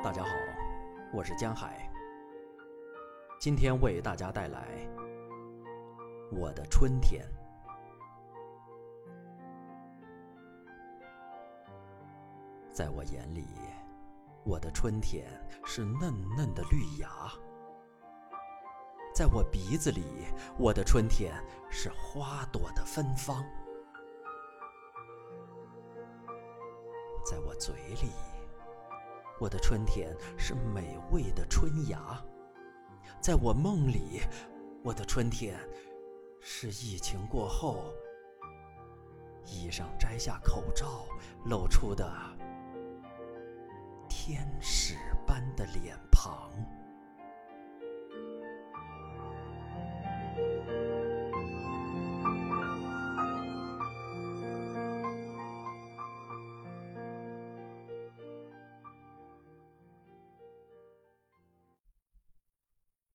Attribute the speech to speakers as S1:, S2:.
S1: 大家好，我是江海。今天为大家带来我的春天。在我眼里，我的春天是嫩嫩的绿芽；在我鼻子里，我的春天是花朵的芬芳；在我嘴里，我的春天是美味的春芽；在我梦里，我的春天是疫情过后，衣裳摘下口罩露出的。天使般的脸庞。